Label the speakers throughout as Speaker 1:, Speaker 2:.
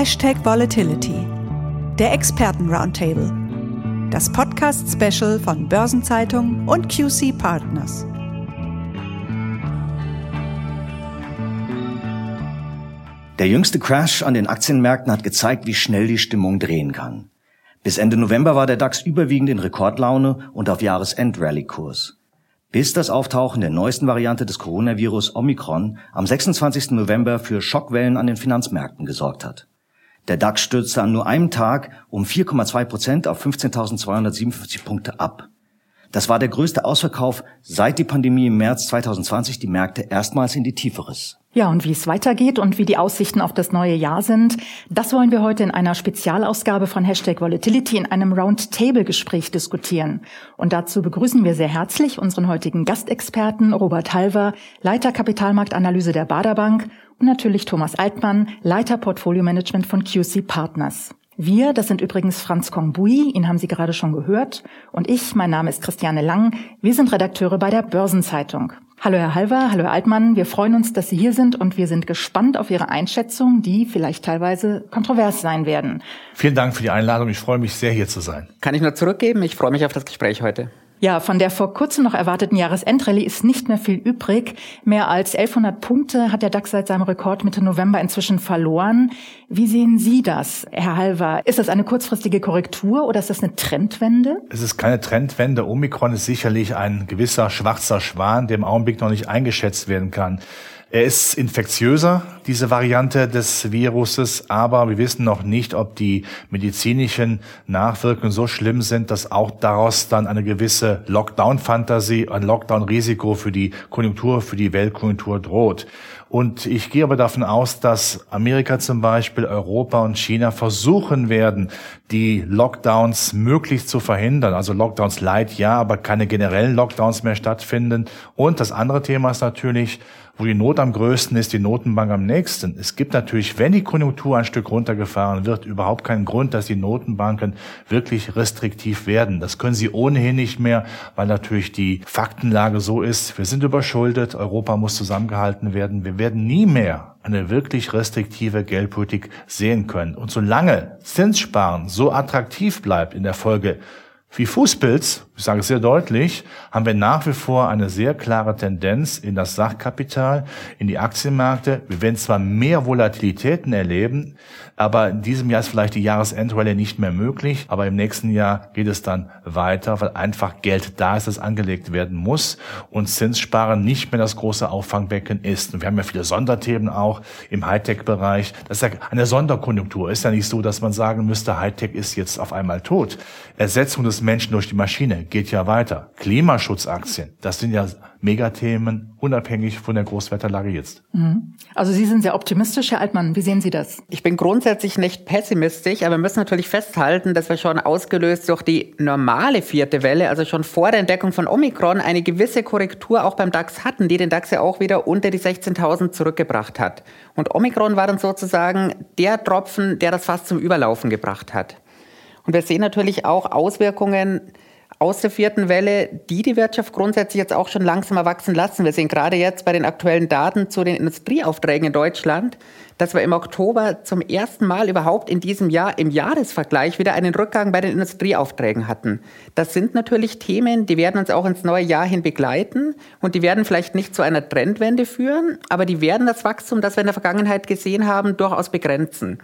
Speaker 1: Hashtag Volatility, der Experten-Roundtable, das Podcast-Special von Börsenzeitung und QC Partners.
Speaker 2: Der jüngste Crash an den Aktienmärkten hat gezeigt, wie schnell die Stimmung drehen kann. Bis Ende November war der DAX überwiegend in Rekordlaune und auf Jahresend-Rallye-Kurs. Bis das Auftauchen der neuesten Variante des Coronavirus Omikron am 26. November für Schockwellen an den Finanzmärkten gesorgt hat. Der DAX stürzte an nur einem Tag um 4,2 Prozent auf 15.257 Punkte ab. Das war der größte Ausverkauf seit die Pandemie im März 2020 die Märkte erstmals in die Tiefe riss.
Speaker 3: Ja, und wie es weitergeht und wie die Aussichten auf das neue Jahr sind, das wollen wir heute in einer Spezialausgabe von Hashtag Volatility in einem Roundtable-Gespräch diskutieren. Und dazu begrüßen wir sehr herzlich unseren heutigen Gastexperten Robert Halver, Leiter Kapitalmarktanalyse der Baderbank und natürlich Thomas Altmann, Leiter Portfolio Management von QC Partners. Wir, das sind übrigens Franz Kongbui, ihn haben Sie gerade schon gehört, und ich, mein Name ist Christiane Lang, wir sind Redakteure bei der Börsenzeitung. Hallo Herr Halver, hallo Herr Altmann, wir freuen uns, dass Sie hier sind und wir sind gespannt auf Ihre Einschätzung, die vielleicht teilweise kontrovers sein werden.
Speaker 4: Vielen Dank für die Einladung, ich freue mich sehr, hier zu sein.
Speaker 5: Kann ich nur zurückgeben, ich freue mich auf das Gespräch heute.
Speaker 3: Ja, von der vor kurzem noch erwarteten Jahresendrallye ist nicht mehr viel übrig. Mehr als 1100 Punkte hat der DAX seit seinem Rekord Mitte November inzwischen verloren. Wie sehen Sie das, Herr Halver? Ist das eine kurzfristige Korrektur oder ist das eine Trendwende?
Speaker 4: Es ist keine Trendwende. Omikron ist sicherlich ein gewisser schwarzer Schwan, der im Augenblick noch nicht eingeschätzt werden kann. Er ist infektiöser, diese Variante des Viruses, aber wir wissen noch nicht, ob die medizinischen Nachwirkungen so schlimm sind, dass auch daraus dann eine gewisse Lockdown-Fantasie, ein Lockdown-Risiko für die Konjunktur, für die Weltkonjunktur droht. Und ich gehe aber davon aus, dass Amerika zum Beispiel, Europa und China versuchen werden, die Lockdowns möglichst zu verhindern. Also Lockdowns light, ja, aber keine generellen Lockdowns mehr stattfinden. Und das andere Thema ist natürlich, wo die Not am größten ist, die Notenbank am nächsten. Es gibt natürlich, wenn die Konjunktur ein Stück runtergefahren wird, überhaupt keinen Grund, dass die Notenbanken wirklich restriktiv werden. Das können sie ohnehin nicht mehr, weil natürlich die Faktenlage so ist, wir sind überschuldet, Europa muss zusammengehalten werden. Wir werden nie mehr eine wirklich restriktive Geldpolitik sehen können. Und solange Zinssparen so attraktiv bleibt in der Folge wie Fußpilz, ich sage es sehr deutlich, haben wir nach wie vor eine sehr klare Tendenz in das Sachkapital, in die Aktienmärkte. Wir werden zwar mehr Volatilitäten erleben, aber in diesem Jahr ist vielleicht die Jahresendrallye nicht mehr möglich, aber im nächsten Jahr geht es dann weiter, weil einfach Geld da ist, das angelegt werden muss und Zinssparen nicht mehr das große Auffangbecken ist. Und wir haben ja viele Sonderthemen auch im Hightech-Bereich. Das ist ja eine Sonderkonjunktur. Ist ja nicht so, dass man sagen müsste, Hightech ist jetzt auf einmal tot. Ersetzung des Menschen durch die Maschine geht ja weiter. Klimaschutzaktien, das sind ja Megathemen, unabhängig von der Großwetterlage jetzt.
Speaker 3: Mhm. Also Sie sind sehr optimistisch, Herr Altmann. Wie sehen Sie das?
Speaker 5: Ich bin grundsätzlich nicht pessimistisch, aber wir müssen natürlich festhalten, dass wir schon ausgelöst durch die normale vierte Welle, also schon vor der Entdeckung von Omikron, eine gewisse Korrektur auch beim DAX hatten, die den DAX ja auch wieder unter die 16.000 zurückgebracht hat. Und Omikron war dann sozusagen der Tropfen, der das fast zum Überlaufen gebracht hat. Und wir sehen natürlich auch Auswirkungen aus der vierten Welle, die die Wirtschaft grundsätzlich jetzt auch schon langsamer wachsen lassen. Wir sehen gerade jetzt bei den aktuellen Daten zu den Industrieaufträgen in Deutschland, dass wir im Oktober zum ersten Mal überhaupt in diesem Jahr im Jahresvergleich wieder einen Rückgang bei den Industrieaufträgen hatten. Das sind natürlich Themen, die werden uns auch ins neue Jahr hin begleiten und die werden vielleicht nicht zu einer Trendwende führen, aber die werden das Wachstum, das wir in der Vergangenheit gesehen haben, durchaus begrenzen.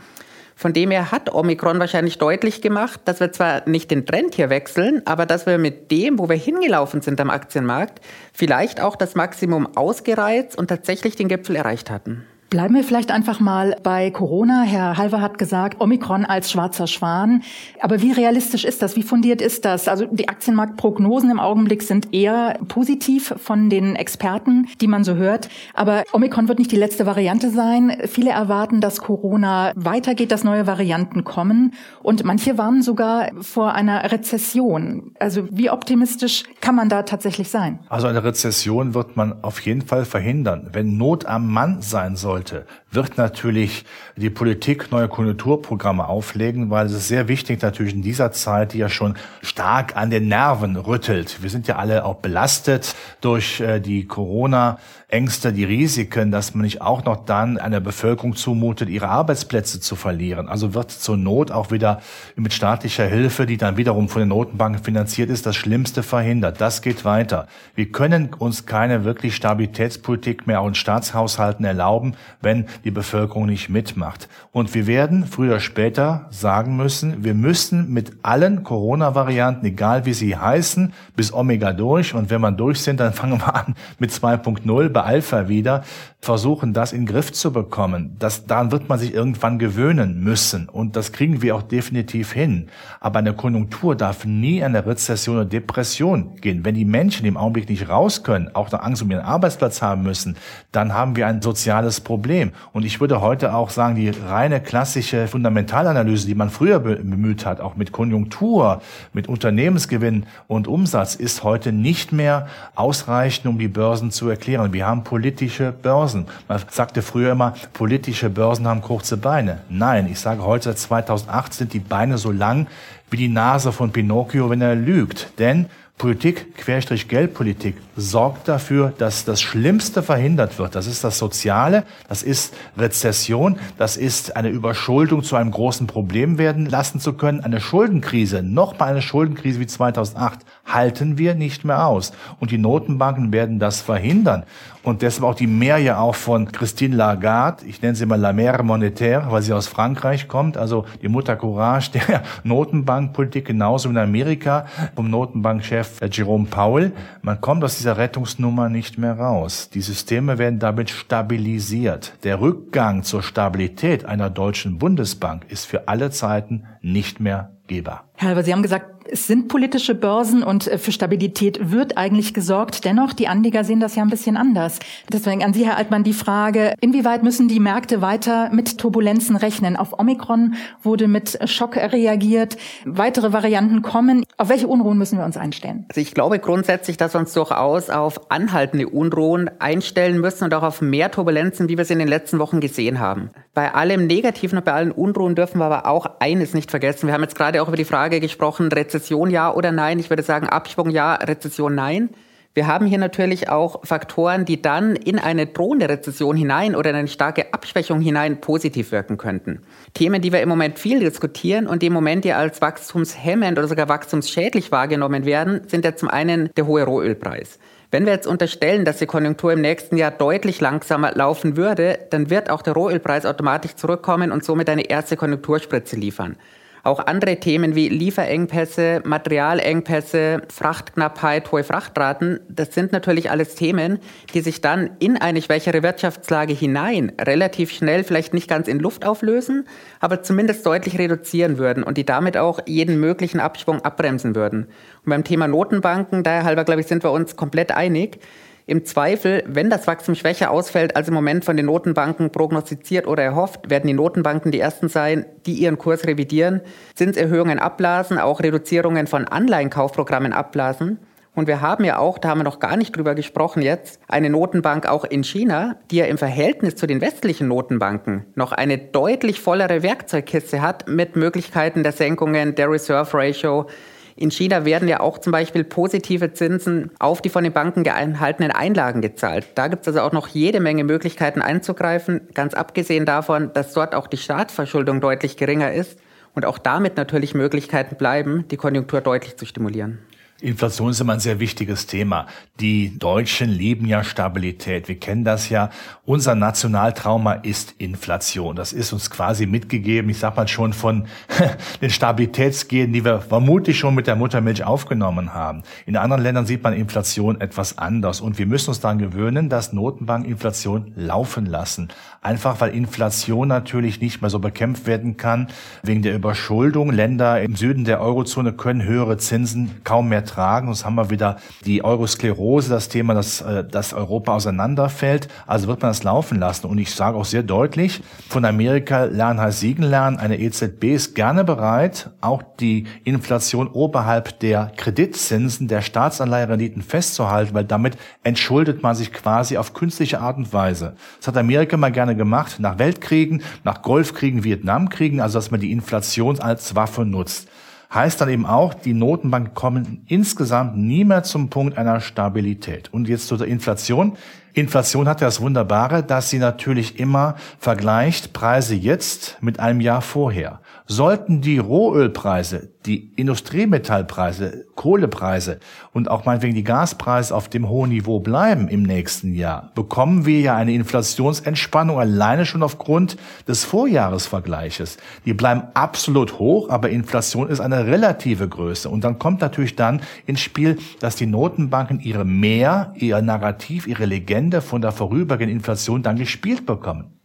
Speaker 5: Von dem her hat Omikron wahrscheinlich deutlich gemacht, dass wir zwar nicht den Trend hier wechseln, aber dass wir mit dem, wo wir hingelaufen sind am Aktienmarkt, vielleicht auch das Maximum ausgereizt und tatsächlich den Gipfel erreicht hatten.
Speaker 3: Bleiben wir vielleicht einfach mal bei Corona. Herr Halver hat gesagt, Omikron als schwarzer Schwan. Aber wie realistisch ist das? Wie fundiert ist das? Also die Aktienmarktprognosen im Augenblick sind eher positiv von den Experten, die man so hört. Aber Omikron wird nicht die letzte Variante sein. Viele erwarten, dass Corona weitergeht, dass neue Varianten kommen. Und manche warnen sogar vor einer Rezession. Also wie optimistisch kann man da tatsächlich sein?
Speaker 4: Also eine Rezession wird man auf jeden Fall verhindern. Wenn Not am Mann sein soll, sollte, wird natürlich die Politik neue Konjunkturprogramme auflegen, weil es ist sehr wichtig natürlich in dieser Zeit, die ja schon stark an den Nerven rüttelt. Wir sind ja alle auch belastet durch äh, die Corona Ängste, die Risiken, dass man nicht auch noch dann einer Bevölkerung zumutet, ihre Arbeitsplätze zu verlieren. Also wird zur Not auch wieder mit staatlicher Hilfe, die dann wiederum von den Notenbanken finanziert ist, das Schlimmste verhindert. Das geht weiter. Wir können uns keine wirklich Stabilitätspolitik mehr auch in Staatshaushalten erlauben, wenn die Bevölkerung nicht mitmacht. Und wir werden früher oder später sagen müssen, wir müssen mit allen Corona-Varianten, egal wie sie heißen, bis Omega durch. Und wenn wir durch sind, dann fangen wir an mit 2.0 bei Alpha wieder, versuchen, das in den Griff zu bekommen. Das, daran wird man sich irgendwann gewöhnen müssen. Und das kriegen wir auch definitiv hin. Aber eine Konjunktur darf nie eine Rezession oder Depression gehen. Wenn die Menschen im Augenblick nicht raus können, auch noch Angst um ihren Arbeitsplatz haben müssen, dann haben wir ein soziales Problem. Und ich würde heute auch sagen, die reine klassische Fundamentalanalyse, die man früher bemüht hat, auch mit Konjunktur, mit Unternehmensgewinn und Umsatz, ist heute nicht mehr ausreichend, um die Börsen zu erklären. Wir haben politische Börsen. Man sagte früher immer, politische Börsen haben kurze Beine. Nein, ich sage heute seit 2008 sind die Beine so lang wie die Nase von Pinocchio, wenn er lügt. Denn Politik, Querstrich Geldpolitik, sorgt dafür, dass das Schlimmste verhindert wird. Das ist das Soziale, das ist Rezession, das ist eine Überschuldung zu einem großen Problem werden lassen zu können. Eine Schuldenkrise, noch mal eine Schuldenkrise wie 2008, halten wir nicht mehr aus. Und die Notenbanken werden das verhindern. Und deshalb auch die Mehr ja auch von Christine Lagarde, ich nenne sie mal La Mère Monétaire, weil sie aus Frankreich kommt, also die Mutter Courage der Notenbankpolitik, genauso in Amerika vom Notenbankchef Jerome Powell. Man kommt aus dieser Rettungsnummer nicht mehr raus. Die Systeme werden damit stabilisiert. Der Rückgang zur Stabilität einer deutschen Bundesbank ist für alle Zeiten nicht mehr gehbar.
Speaker 3: Herr Halber, Sie haben gesagt, es sind politische Börsen und äh, für Stabilität wird eigentlich gesorgt. Dennoch, die Anleger sehen das ja ein bisschen anders. Deswegen an Sie, Herr Altmann, die Frage, inwieweit müssen die Märkte weiter mit Turbulenzen rechnen? Auf Omikron wurde mit Schock reagiert. Weitere Varianten kommen. Auf welche Unruhen müssen wir uns einstellen?
Speaker 5: Also ich glaube grundsätzlich, dass wir uns durchaus auf anhaltende Unruhen einstellen müssen und auch auf mehr Turbulenzen, wie wir es in den letzten Wochen gesehen haben. Bei allem Negativen und bei allen Unruhen dürfen wir aber auch eines nicht vergessen. Wir haben jetzt gerade auch über die Frage gesprochen, Rezession ja oder nein. Ich würde sagen, Abschwung ja, Rezession nein. Wir haben hier natürlich auch Faktoren, die dann in eine drohende Rezession hinein oder in eine starke Abschwächung hinein positiv wirken könnten. Themen, die wir im Moment viel diskutieren und die im Moment ja als wachstumshemmend oder sogar wachstumsschädlich wahrgenommen werden, sind ja zum einen der hohe Rohölpreis. Wenn wir jetzt unterstellen, dass die Konjunktur im nächsten Jahr deutlich langsamer laufen würde, dann wird auch der Rohölpreis automatisch zurückkommen und somit eine erste Konjunkturspritze liefern. Auch andere Themen wie Lieferengpässe, Materialengpässe, Frachtknappheit, hohe Frachtraten, das sind natürlich alles Themen, die sich dann in eine schwächere Wirtschaftslage hinein relativ schnell vielleicht nicht ganz in Luft auflösen, aber zumindest deutlich reduzieren würden und die damit auch jeden möglichen Abschwung abbremsen würden. Und beim Thema Notenbanken, daher halber, glaube ich, sind wir uns komplett einig. Im Zweifel, wenn das Wachstum schwächer ausfällt als im Moment von den Notenbanken prognostiziert oder erhofft, werden die Notenbanken die ersten sein, die ihren Kurs revidieren, Zinserhöhungen abblasen, auch Reduzierungen von Anleihenkaufprogrammen abblasen. Und wir haben ja auch, da haben wir noch gar nicht drüber gesprochen jetzt, eine Notenbank auch in China, die ja im Verhältnis zu den westlichen Notenbanken noch eine deutlich vollere Werkzeugkiste hat mit Möglichkeiten der Senkungen der Reserve Ratio, in China werden ja auch zum Beispiel positive Zinsen auf die von den Banken gehaltenen Einlagen gezahlt. Da gibt es also auch noch jede Menge Möglichkeiten einzugreifen, ganz abgesehen davon, dass dort auch die Staatsverschuldung deutlich geringer ist und auch damit natürlich Möglichkeiten bleiben, die Konjunktur deutlich zu stimulieren.
Speaker 4: Inflation ist immer ein sehr wichtiges Thema. Die Deutschen lieben ja Stabilität. Wir kennen das ja. Unser Nationaltrauma ist Inflation. Das ist uns quasi mitgegeben, ich sag mal schon von den Stabilitätsgenen, die wir vermutlich schon mit der Muttermilch aufgenommen haben. In anderen Ländern sieht man Inflation etwas anders. Und wir müssen uns daran gewöhnen, dass Notenbanken Inflation laufen lassen. Einfach weil Inflation natürlich nicht mehr so bekämpft werden kann wegen der Überschuldung. Länder im Süden der Eurozone können höhere Zinsen kaum mehr tragen. Sonst haben wir wieder die Eurosklerose, das Thema, dass, äh, dass Europa auseinanderfällt. Also wird man das laufen lassen. Und ich sage auch sehr deutlich, von Amerika lernen heißt siegen lernen. Eine EZB ist gerne bereit, auch die Inflation oberhalb der Kreditzinsen der Staatsanleiherenditen festzuhalten, weil damit entschuldet man sich quasi auf künstliche Art und Weise. Das hat Amerika mal gerne gemacht, nach Weltkriegen, nach Golfkriegen, Vietnamkriegen, also dass man die Inflation als Waffe nutzt heißt dann eben auch, die Notenbanken kommen insgesamt nie mehr zum Punkt einer Stabilität. Und jetzt zu der Inflation. Inflation hat ja das Wunderbare, dass sie natürlich immer vergleicht Preise jetzt mit einem Jahr vorher. Sollten die Rohölpreise, die Industriemetallpreise, Kohlepreise und auch meinetwegen die Gaspreise auf dem hohen Niveau bleiben im nächsten Jahr, bekommen wir ja eine Inflationsentspannung alleine schon aufgrund des Vorjahresvergleiches. Die bleiben absolut hoch, aber Inflation ist eine relative Größe. Und dann kommt natürlich dann ins Spiel, dass die Notenbanken ihre Mehr, ihr Narrativ, ihre Legende von der vorübergehenden Inflation dann gespielt bekommen.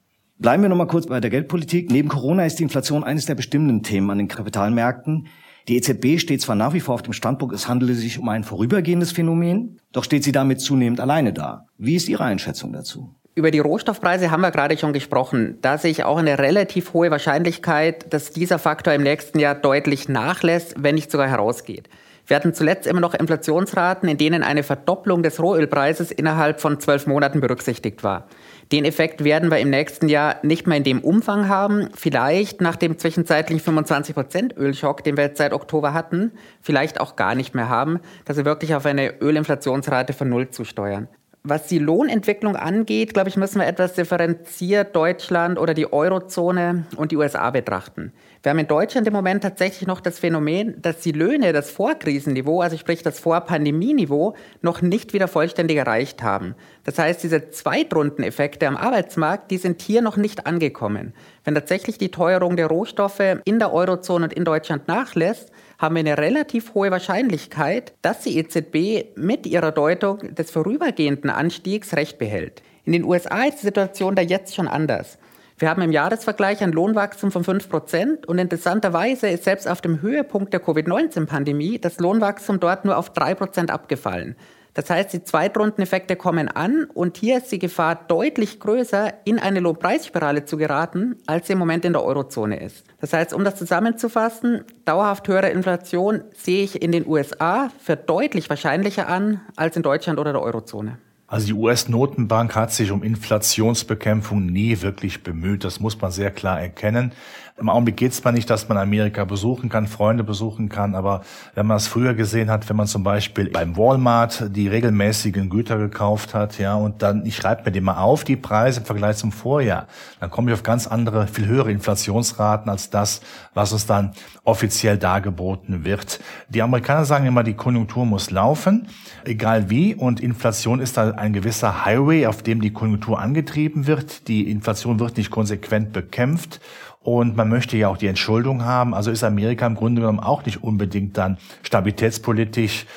Speaker 2: Bleiben wir noch mal kurz bei der Geldpolitik. Neben Corona ist die Inflation eines der bestimmenden Themen an den Kapitalmärkten. Die EZB steht zwar nach wie vor auf dem Standpunkt, es handele sich um ein vorübergehendes Phänomen, doch steht sie damit zunehmend alleine da. Wie ist Ihre Einschätzung dazu?
Speaker 5: Über die Rohstoffpreise haben wir gerade schon gesprochen. Da sehe ich auch eine relativ hohe Wahrscheinlichkeit, dass dieser Faktor im nächsten Jahr deutlich nachlässt, wenn nicht sogar herausgeht. Wir hatten zuletzt immer noch Inflationsraten, in denen eine Verdopplung des Rohölpreises innerhalb von zwölf Monaten berücksichtigt war. Den Effekt werden wir im nächsten Jahr nicht mehr in dem Umfang haben. Vielleicht nach dem zwischenzeitlichen 25% Ölschock, den wir jetzt seit Oktober hatten, vielleicht auch gar nicht mehr haben, dass wir wirklich auf eine Ölinflationsrate von Null zusteuern. Was die Lohnentwicklung angeht, glaube ich, müssen wir etwas differenziert Deutschland oder die Eurozone und die USA betrachten. Wir haben in Deutschland im Moment tatsächlich noch das Phänomen, dass die Löhne das Vorkrisenniveau, also sprich das Vorpandemieniveau, noch nicht wieder vollständig erreicht haben. Das heißt, diese Zweitrundeneffekte am Arbeitsmarkt, die sind hier noch nicht angekommen. Wenn tatsächlich die Teuerung der Rohstoffe in der Eurozone und in Deutschland nachlässt, haben wir eine relativ hohe Wahrscheinlichkeit, dass die EZB mit ihrer Deutung des vorübergehenden Anstiegs recht behält. In den USA ist die Situation da jetzt schon anders. Wir haben im Jahresvergleich ein Lohnwachstum von 5 Prozent und interessanterweise ist selbst auf dem Höhepunkt der Covid-19-Pandemie das Lohnwachstum dort nur auf 3 Prozent abgefallen. Das heißt, die Zweitrundeneffekte kommen an und hier ist die Gefahr deutlich größer, in eine Lohnpreisspirale zu geraten, als sie im Moment in der Eurozone ist. Das heißt, um das zusammenzufassen, dauerhaft höhere Inflation sehe ich in den USA für deutlich wahrscheinlicher an als in Deutschland oder der Eurozone.
Speaker 4: Also die US-Notenbank hat sich um Inflationsbekämpfung nie wirklich bemüht. Das muss man sehr klar erkennen. Im Augenblick geht es mal nicht, dass man Amerika besuchen kann, Freunde besuchen kann, aber wenn man es früher gesehen hat, wenn man zum Beispiel beim Walmart die regelmäßigen Güter gekauft hat, ja, und dann, ich schreibe mir die mal auf, die Preise im Vergleich zum Vorjahr, dann komme ich auf ganz andere, viel höhere Inflationsraten als das, was uns dann offiziell dargeboten wird. Die Amerikaner sagen immer, die Konjunktur muss laufen, egal wie, und Inflation ist da ein gewisser Highway, auf dem die Konjunktur angetrieben wird. Die Inflation wird nicht konsequent bekämpft und man möchte ja auch die Entschuldung haben. Also ist Amerika im Grunde genommen auch nicht unbedingt dann stabilitätspolitisch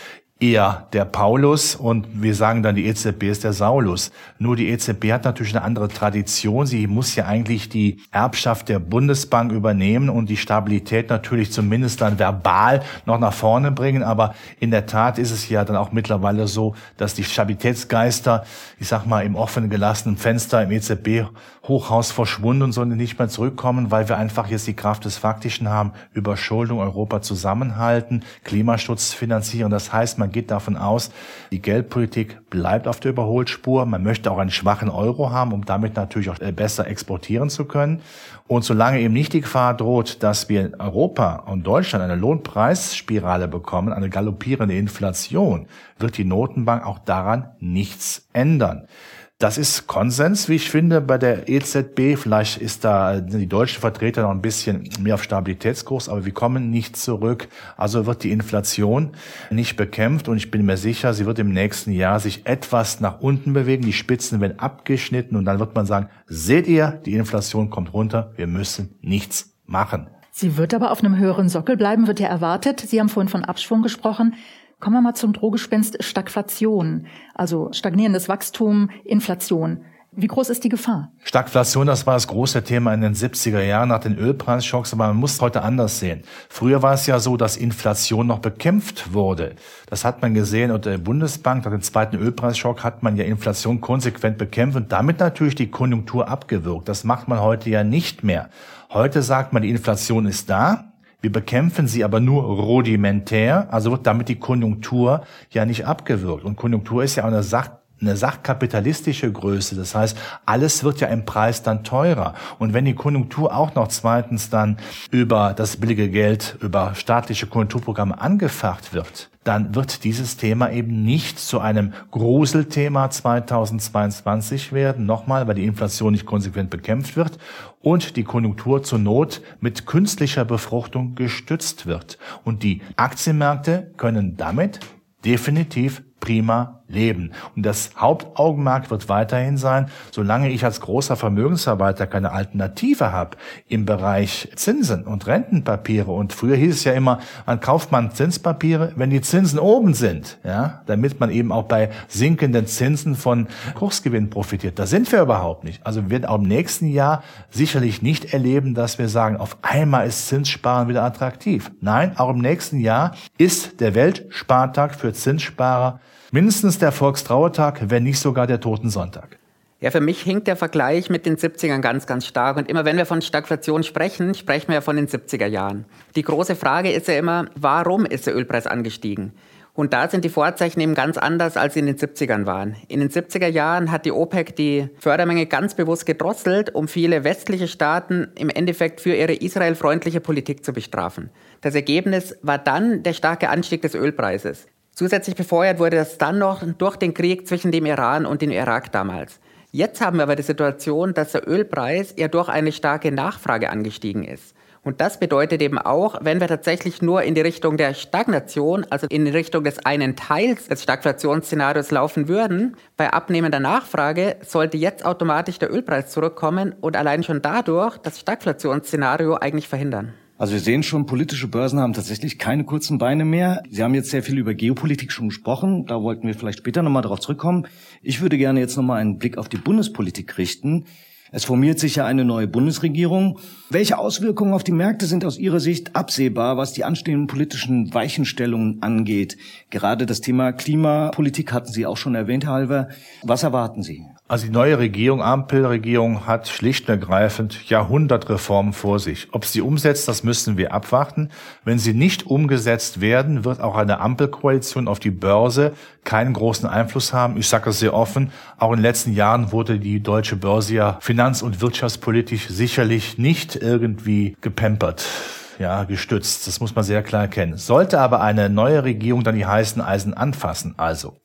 Speaker 4: eher der Paulus und wir sagen dann, die EZB ist der Saulus. Nur die EZB hat natürlich eine andere Tradition. Sie muss ja eigentlich die Erbschaft der Bundesbank übernehmen und die Stabilität natürlich zumindest dann verbal noch nach vorne bringen. Aber in der Tat ist es ja dann auch mittlerweile so, dass die Stabilitätsgeister, ich sag mal, im offenen gelassenen Fenster im EZB Hochhaus verschwunden und sollen nicht mehr zurückkommen, weil wir einfach jetzt die Kraft des Faktischen haben, Überschuldung Europa zusammenhalten, Klimaschutz finanzieren. Das heißt, man geht davon aus, die Geldpolitik bleibt auf der Überholspur. Man möchte auch einen schwachen Euro haben, um damit natürlich auch äh, besser exportieren zu können. Und solange eben nicht die Gefahr droht, dass wir in Europa und Deutschland eine Lohnpreisspirale bekommen, eine galoppierende Inflation, wird die Notenbank auch daran nichts ändern. Das ist Konsens, wie ich finde, bei der EZB. Vielleicht ist da die deutschen Vertreter noch ein bisschen mehr auf Stabilitätskurs, aber wir kommen nicht zurück. Also wird die Inflation nicht bekämpft und ich bin mir sicher, sie wird im nächsten Jahr sich etwas nach unten bewegen. Die Spitzen werden abgeschnitten und dann wird man sagen, seht ihr, die Inflation kommt runter, wir müssen nichts machen.
Speaker 3: Sie wird aber auf einem höheren Sockel bleiben, wird ja erwartet. Sie haben vorhin von Abschwung gesprochen. Kommen wir mal zum Drohgespenst Stagflation, also stagnierendes Wachstum, Inflation. Wie groß ist die Gefahr?
Speaker 4: Stagflation, das war das große Thema in den 70er Jahren nach den Ölpreisschocks, aber man muss heute anders sehen. Früher war es ja so, dass Inflation noch bekämpft wurde. Das hat man gesehen unter der Bundesbank. Nach dem zweiten Ölpreisschock hat man ja Inflation konsequent bekämpft und damit natürlich die Konjunktur abgewürgt. Das macht man heute ja nicht mehr. Heute sagt man, die Inflation ist da. Wir bekämpfen sie aber nur rudimentär, also wird damit die Konjunktur ja nicht abgewürgt. Und Konjunktur ist ja auch eine Sache, eine sachkapitalistische Größe. Das heißt, alles wird ja im Preis dann teurer. Und wenn die Konjunktur auch noch zweitens dann über das billige Geld, über staatliche Konjunkturprogramme angefacht wird, dann wird dieses Thema eben nicht zu einem Gruselthema 2022 werden. Nochmal, weil die Inflation nicht konsequent bekämpft wird und die Konjunktur zur Not mit künstlicher Befruchtung gestützt wird. Und die Aktienmärkte können damit definitiv prima leben. Und das Hauptaugenmerk wird weiterhin sein, solange ich als großer Vermögensverwalter keine Alternative habe im Bereich Zinsen und Rentenpapiere. Und früher hieß es ja immer, man kauft man Zinspapiere, wenn die Zinsen oben sind, ja, damit man eben auch bei sinkenden Zinsen von Kursgewinn profitiert. Da sind wir überhaupt nicht. Also wir werden auch im nächsten Jahr sicherlich nicht erleben, dass wir sagen, auf einmal ist Zinssparen wieder attraktiv. Nein, auch im nächsten Jahr ist der Weltspartag für Zinssparer Mindestens der Volkstrauertag, wenn nicht sogar der Totensonntag.
Speaker 5: Ja, für mich hinkt der Vergleich mit den 70ern ganz, ganz stark. Und immer wenn wir von Stagflation sprechen, sprechen wir ja von den 70er Jahren. Die große Frage ist ja immer, warum ist der Ölpreis angestiegen? Und da sind die Vorzeichen eben ganz anders, als sie in den 70ern waren. In den 70er Jahren hat die OPEC die Fördermenge ganz bewusst gedrosselt, um viele westliche Staaten im Endeffekt für ihre israelfreundliche Politik zu bestrafen. Das Ergebnis war dann der starke Anstieg des Ölpreises. Zusätzlich befeuert wurde das dann noch durch den Krieg zwischen dem Iran und dem Irak damals. Jetzt haben wir aber die Situation, dass der Ölpreis ja durch eine starke Nachfrage angestiegen ist. Und das bedeutet eben auch, wenn wir tatsächlich nur in die Richtung der Stagnation, also in die Richtung des einen Teils des Stagflationsszenarios laufen würden, bei abnehmender Nachfrage sollte jetzt automatisch der Ölpreis zurückkommen und allein schon dadurch das Stagflationsszenario eigentlich verhindern.
Speaker 2: Also wir sehen schon, politische Börsen haben tatsächlich keine kurzen Beine mehr. Sie haben jetzt sehr viel über Geopolitik schon gesprochen. Da wollten wir vielleicht später nochmal darauf zurückkommen. Ich würde gerne jetzt nochmal einen Blick auf die Bundespolitik richten. Es formiert sich ja eine neue Bundesregierung. Welche Auswirkungen auf die Märkte sind aus Ihrer Sicht absehbar, was die anstehenden politischen Weichenstellungen angeht? Gerade das Thema Klimapolitik hatten Sie auch schon erwähnt, Herr Halver. Was erwarten Sie?
Speaker 4: Also die neue Regierung, Ampelregierung, hat schlicht und ergreifend Jahrhundertreformen vor sich. Ob sie umsetzt, das müssen wir abwarten. Wenn sie nicht umgesetzt werden, wird auch eine Ampelkoalition auf die Börse keinen großen Einfluss haben. Ich sage es sehr offen. Auch in den letzten Jahren wurde die deutsche Börse ja finanz- und wirtschaftspolitisch sicherlich nicht irgendwie gepampert ja, gestützt. Das muss man sehr klar erkennen. Sollte aber eine neue Regierung dann die heißen Eisen anfassen, also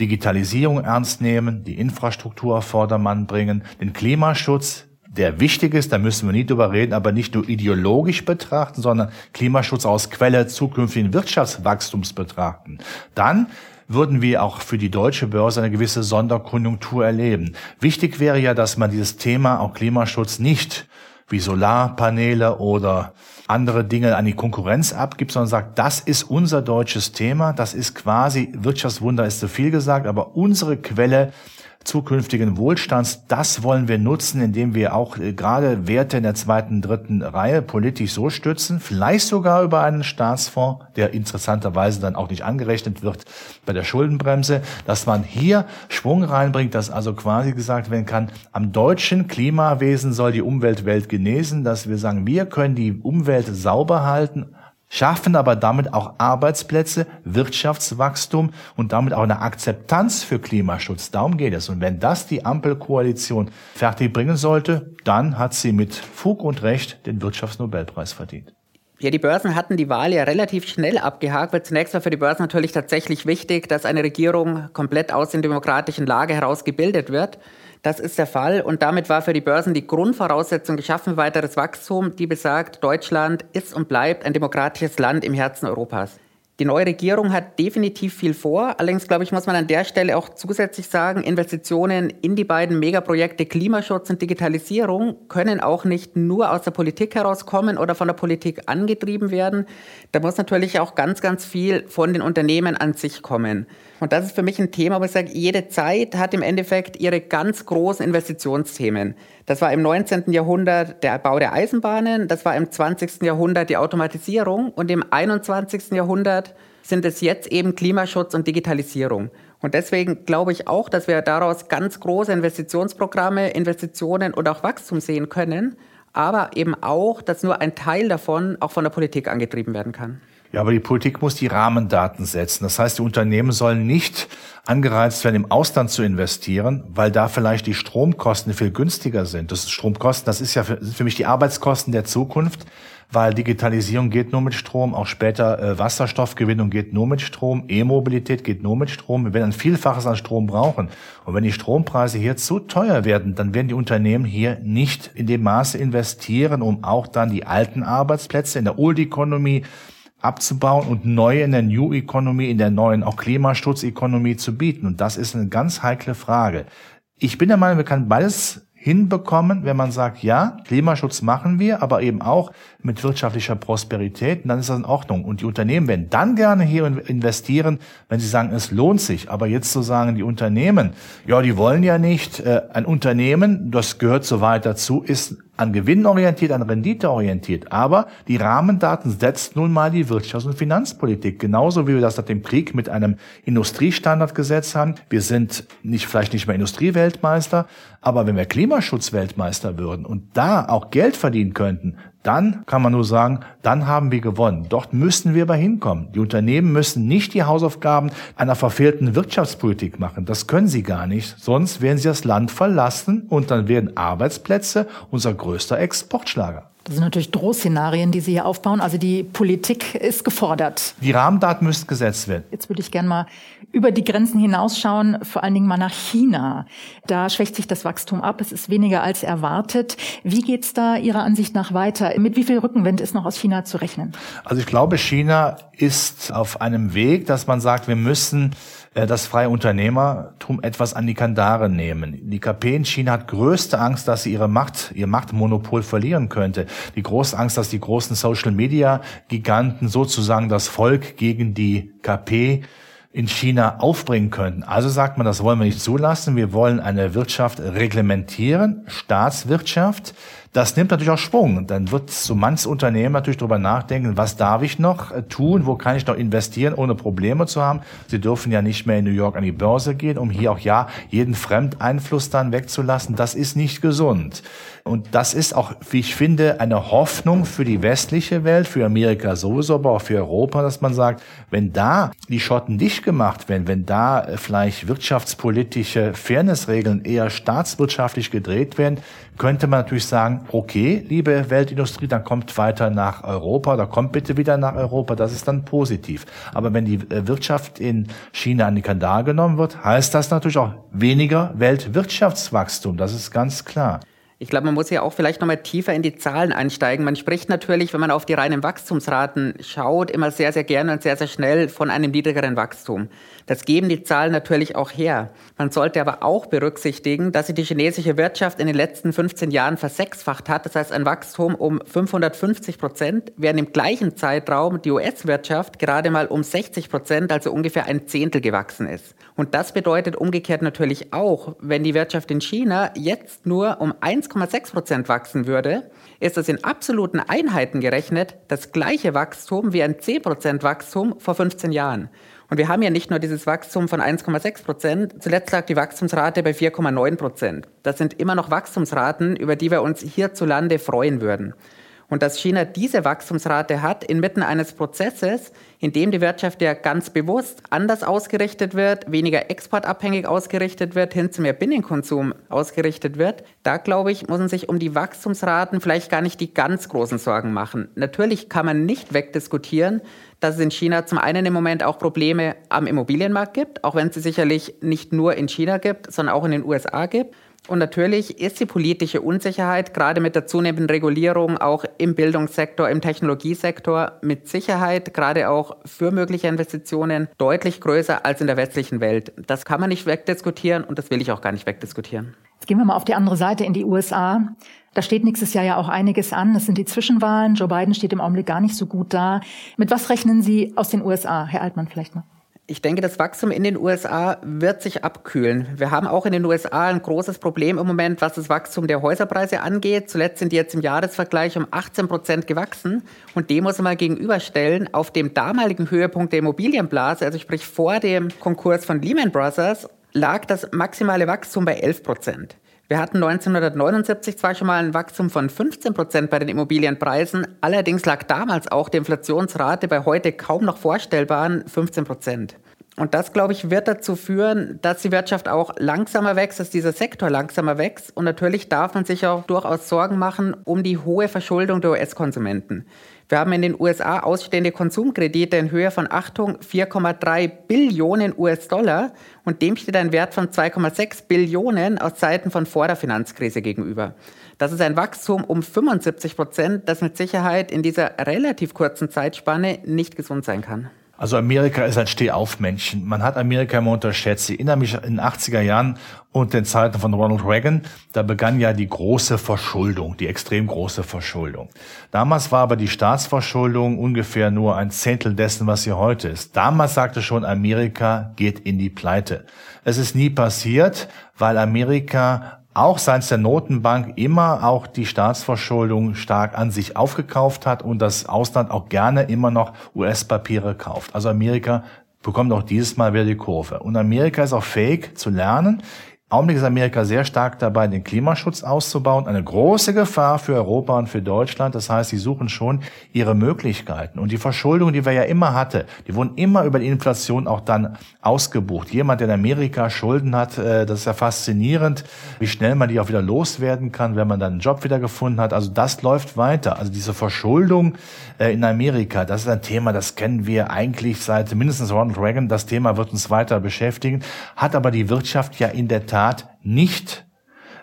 Speaker 4: Digitalisierung ernst nehmen, die Infrastruktur auf Vordermann bringen, den Klimaschutz, der wichtig ist, da müssen wir nie drüber reden, aber nicht nur ideologisch betrachten, sondern Klimaschutz aus Quelle zukünftigen Wirtschaftswachstums betrachten. Dann würden wir auch für die deutsche Börse eine gewisse Sonderkonjunktur erleben. Wichtig wäre ja, dass man dieses Thema, auch Klimaschutz, nicht wie Solarpaneele oder andere Dinge an die Konkurrenz abgibt, sondern sagt, das ist unser deutsches Thema, das ist quasi, Wirtschaftswunder ist zu viel gesagt, aber unsere Quelle zukünftigen Wohlstands, das wollen wir nutzen, indem wir auch äh, gerade Werte in der zweiten, dritten Reihe politisch so stützen, vielleicht sogar über einen Staatsfonds, der interessanterweise dann auch nicht angerechnet wird bei der Schuldenbremse, dass man hier Schwung reinbringt, dass also quasi gesagt werden kann, am deutschen Klimawesen soll die Umweltwelt genesen, dass wir sagen, wir können die Umwelt sauber halten, schaffen aber damit auch Arbeitsplätze, Wirtschaftswachstum und damit auch eine Akzeptanz für Klimaschutz. Darum geht es. Und wenn das die Ampelkoalition fertig bringen sollte, dann hat sie mit Fug und Recht den Wirtschaftsnobelpreis verdient.
Speaker 5: Ja, die Börsen hatten die Wahl ja relativ schnell abgehakt, weil zunächst war für die Börsen natürlich tatsächlich wichtig, dass eine Regierung komplett aus der demokratischen Lage heraus gebildet wird. Das ist der Fall und damit war für die Börsen die Grundvoraussetzung geschaffen weiteres Wachstum, die besagt, Deutschland ist und bleibt ein demokratisches Land im Herzen Europas. Die neue Regierung hat definitiv viel vor. Allerdings, glaube ich, muss man an der Stelle auch zusätzlich sagen, Investitionen in die beiden Megaprojekte Klimaschutz und Digitalisierung können auch nicht nur aus der Politik herauskommen oder von der Politik angetrieben werden. Da muss natürlich auch ganz, ganz viel von den Unternehmen an sich kommen. Und das ist für mich ein Thema, wo ich sage, jede Zeit hat im Endeffekt ihre ganz großen Investitionsthemen. Das war im 19. Jahrhundert der Bau der Eisenbahnen, das war im 20. Jahrhundert die Automatisierung und im 21. Jahrhundert sind es jetzt eben Klimaschutz und Digitalisierung. Und deswegen glaube ich auch, dass wir daraus ganz große Investitionsprogramme, Investitionen und auch Wachstum sehen können, aber eben auch, dass nur ein Teil davon auch von der Politik angetrieben werden kann.
Speaker 4: Ja, aber die Politik muss die Rahmendaten setzen. Das heißt, die Unternehmen sollen nicht angereizt werden, im Ausland zu investieren, weil da vielleicht die Stromkosten viel günstiger sind. Das ist Stromkosten, das ist ja für, für mich die Arbeitskosten der Zukunft weil Digitalisierung geht nur mit Strom, auch später äh, Wasserstoffgewinnung geht nur mit Strom, E-Mobilität geht nur mit Strom. Wir werden ein Vielfaches an Strom brauchen. Und wenn die Strompreise hier zu teuer werden, dann werden die Unternehmen hier nicht in dem Maße investieren, um auch dann die alten Arbeitsplätze in der Old-Economy abzubauen und neue in der New Economy, in der neuen auch Klimaschutzökonomie zu bieten. Und das ist eine ganz heikle Frage. Ich bin der Meinung, wir können beides hinbekommen, wenn man sagt, ja, Klimaschutz machen wir, aber eben auch mit wirtschaftlicher Prosperität, dann ist das in Ordnung. Und die Unternehmen werden dann gerne hier investieren, wenn sie sagen, es lohnt sich. Aber jetzt zu sagen, die Unternehmen, ja, die wollen ja nicht. Äh, ein Unternehmen, das gehört so weit dazu, ist an Gewinn orientiert, an Rendite orientiert. Aber die Rahmendaten setzt nun mal die Wirtschafts- und Finanzpolitik. Genauso wie wir das nach dem Krieg mit einem Industriestandardgesetz haben. Wir sind nicht, vielleicht nicht mehr Industrieweltmeister, aber wenn wir Klimaschutzweltmeister würden und da auch Geld verdienen könnten, dann kann man nur sagen, dann haben wir gewonnen. Dort müssen wir aber hinkommen. Die Unternehmen müssen nicht die Hausaufgaben einer verfehlten Wirtschaftspolitik machen. Das können sie gar nicht. Sonst werden sie das Land verlassen und dann werden Arbeitsplätze unser größter Exportschlager.
Speaker 3: Das sind natürlich Drohszenarien, die Sie hier aufbauen. Also die Politik ist gefordert.
Speaker 4: Die Rahmendaten müssen gesetzt werden.
Speaker 3: Jetzt würde ich gerne mal über die Grenzen hinausschauen, vor allen Dingen mal nach China. Da schwächt sich das Wachstum ab. Es ist weniger als erwartet. Wie geht es da Ihrer Ansicht nach weiter? Mit wie viel Rückenwind ist noch aus China zu rechnen?
Speaker 4: Also ich glaube, China ist auf einem Weg, dass man sagt, wir müssen das freie Unternehmertum etwas an die Kandare nehmen. Die KP in China hat größte Angst, dass sie ihre Macht, ihr Machtmonopol verlieren könnte. Die große Angst, dass die großen Social Media Giganten sozusagen das Volk gegen die KP in China aufbringen könnten. Also sagt man, das wollen wir nicht zulassen. Wir wollen eine Wirtschaft reglementieren, Staatswirtschaft, das nimmt natürlich auch Schwung. Dann wird so manches Unternehmen natürlich darüber nachdenken, was darf ich noch äh, tun, wo kann ich noch investieren, ohne Probleme zu haben. Sie dürfen ja nicht mehr in New York an die Börse gehen, um hier auch ja jeden Fremdeinfluss dann wegzulassen. Das ist nicht gesund. Und das ist auch, wie ich finde, eine Hoffnung für die westliche Welt, für Amerika sowieso, aber auch für Europa, dass man sagt, wenn da die Schotten dicht gemacht werden, wenn da äh, vielleicht wirtschaftspolitische Fairnessregeln eher staatswirtschaftlich gedreht werden, könnte man natürlich sagen, okay, liebe Weltindustrie, dann kommt weiter nach Europa oder kommt bitte wieder nach Europa, das ist dann positiv. Aber wenn die äh, Wirtschaft in China an die Kandare genommen wird, heißt das natürlich auch weniger Weltwirtschaftswachstum, das ist ganz klar.
Speaker 5: Ich glaube, man muss ja auch vielleicht nochmal tiefer in die Zahlen einsteigen. Man spricht natürlich, wenn man auf die reinen Wachstumsraten schaut, immer sehr, sehr gerne und sehr, sehr schnell von einem niedrigeren Wachstum. Das geben die Zahlen natürlich auch her. Man sollte aber auch berücksichtigen, dass sich die chinesische Wirtschaft in den letzten 15 Jahren versechsfacht hat. Das heißt, ein Wachstum um 550 Prozent, während im gleichen Zeitraum die US-Wirtschaft gerade mal um 60 Prozent, also ungefähr ein Zehntel gewachsen ist. Und das bedeutet umgekehrt natürlich auch, wenn die Wirtschaft in China jetzt nur um 1,6 Prozent wachsen würde, ist das in absoluten Einheiten gerechnet das gleiche Wachstum wie ein 10 Prozent Wachstum vor 15 Jahren. Und wir haben ja nicht nur dieses Wachstum von 1,6 Prozent, zuletzt lag die Wachstumsrate bei 4,9 Prozent. Das sind immer noch Wachstumsraten, über die wir uns hierzulande freuen würden. Und dass China diese Wachstumsrate hat inmitten eines Prozesses, in dem die Wirtschaft ja ganz bewusst anders ausgerichtet wird, weniger exportabhängig ausgerichtet wird, hin zu mehr Binnenkonsum ausgerichtet wird, da glaube ich, muss man sich um die Wachstumsraten vielleicht gar nicht die ganz großen Sorgen machen. Natürlich kann man nicht wegdiskutieren, dass es in China zum einen im Moment auch Probleme am Immobilienmarkt gibt, auch wenn es sie sicherlich nicht nur in China gibt, sondern auch in den USA gibt. Und natürlich ist die politische Unsicherheit gerade mit der zunehmenden Regulierung auch im Bildungssektor, im Technologiesektor mit Sicherheit gerade auch für mögliche Investitionen deutlich größer als in der westlichen Welt. Das kann man nicht wegdiskutieren und das will ich auch gar nicht wegdiskutieren.
Speaker 3: Jetzt gehen wir mal auf die andere Seite in die USA. Da steht nächstes Jahr ja auch einiges an. Das sind die Zwischenwahlen. Joe Biden steht im Augenblick gar nicht so gut da. Mit was rechnen Sie aus den USA, Herr Altmann vielleicht mal?
Speaker 5: Ich denke, das Wachstum in den USA wird sich abkühlen. Wir haben auch in den USA ein großes Problem im Moment, was das Wachstum der Häuserpreise angeht. Zuletzt sind die jetzt im Jahresvergleich um 18 Prozent gewachsen. Und dem muss man mal gegenüberstellen, auf dem damaligen Höhepunkt der Immobilienblase, also sprich vor dem Konkurs von Lehman Brothers, lag das maximale Wachstum bei 11 Prozent. Wir hatten 1979 zwar schon mal ein Wachstum von 15 Prozent bei den Immobilienpreisen, allerdings lag damals auch die Inflationsrate bei heute kaum noch vorstellbaren 15 Prozent. Und das, glaube ich, wird dazu führen, dass die Wirtschaft auch langsamer wächst, dass dieser Sektor langsamer wächst. Und natürlich darf man sich auch durchaus Sorgen machen um die hohe Verschuldung der US-Konsumenten. Wir haben in den USA ausstehende Konsumkredite in Höhe von Achtung 4,3 Billionen US-Dollar und dem steht ein Wert von 2,6 Billionen aus Zeiten von vor der Finanzkrise gegenüber. Das ist ein Wachstum um 75 Prozent, das mit Sicherheit in dieser relativ kurzen Zeitspanne nicht gesund sein kann.
Speaker 4: Also Amerika ist ein Stehaufmännchen. Man hat Amerika immer unterschätzt. Ich erinnere mich in den 80er Jahren und den Zeiten von Ronald Reagan, da begann ja die große Verschuldung, die extrem große Verschuldung. Damals war aber die Staatsverschuldung ungefähr nur ein Zehntel dessen, was sie heute ist. Damals sagte schon, Amerika geht in die Pleite. Es ist nie passiert, weil Amerika auch seitens der Notenbank immer auch die Staatsverschuldung stark an sich aufgekauft hat und das Ausland auch gerne immer noch US-Papiere kauft. Also Amerika bekommt auch dieses Mal wieder die Kurve. Und Amerika ist auch fähig zu lernen, Augenblick ist Amerika sehr stark dabei, den Klimaschutz auszubauen. Eine große Gefahr für Europa und für Deutschland. Das heißt, sie suchen schon ihre Möglichkeiten. Und die Verschuldung, die wir ja immer hatte, die wurden immer über die Inflation auch dann ausgebucht. Jemand, der in Amerika Schulden hat, äh, das ist ja faszinierend, wie schnell man die auch wieder loswerden kann, wenn man dann einen Job wieder gefunden hat. Also das läuft weiter. Also diese Verschuldung äh, in Amerika, das ist ein Thema, das kennen wir eigentlich seit mindestens Ronald Reagan. Das Thema wird uns weiter beschäftigen, hat aber die Wirtschaft ja in der Tat Tat nicht